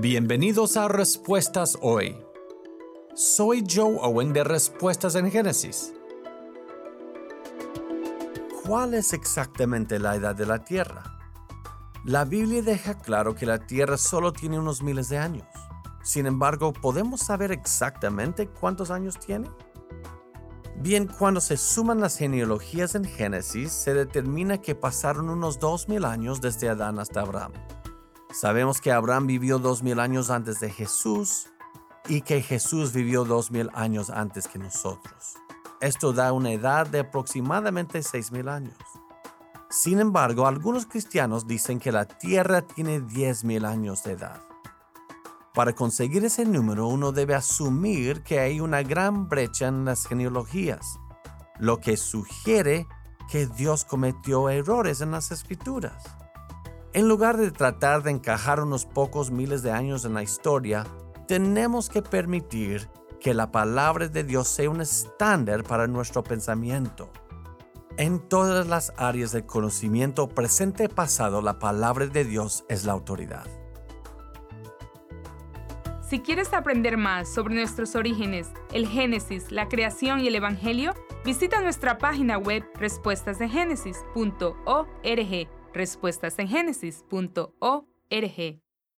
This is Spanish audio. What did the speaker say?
Bienvenidos a Respuestas Hoy. Soy Joe Owen de Respuestas en Génesis. ¿Cuál es exactamente la edad de la Tierra? La Biblia deja claro que la Tierra solo tiene unos miles de años. Sin embargo, ¿podemos saber exactamente cuántos años tiene? Bien, cuando se suman las genealogías en Génesis, se determina que pasaron unos 2000 años desde Adán hasta Abraham. Sabemos que Abraham vivió dos mil años antes de Jesús y que Jesús vivió dos mil años antes que nosotros. Esto da una edad de aproximadamente seis mil años. Sin embargo, algunos cristianos dicen que la Tierra tiene diez mil años de edad. Para conseguir ese número uno debe asumir que hay una gran brecha en las genealogías, lo que sugiere que Dios cometió errores en las escrituras. En lugar de tratar de encajar unos pocos miles de años en la historia, tenemos que permitir que la palabra de Dios sea un estándar para nuestro pensamiento. En todas las áreas del conocimiento presente y pasado, la palabra de Dios es la autoridad. Si quieres aprender más sobre nuestros orígenes, el Génesis, la creación y el Evangelio, visita nuestra página web respuestasdegénesis.org respuestasengenesis.org.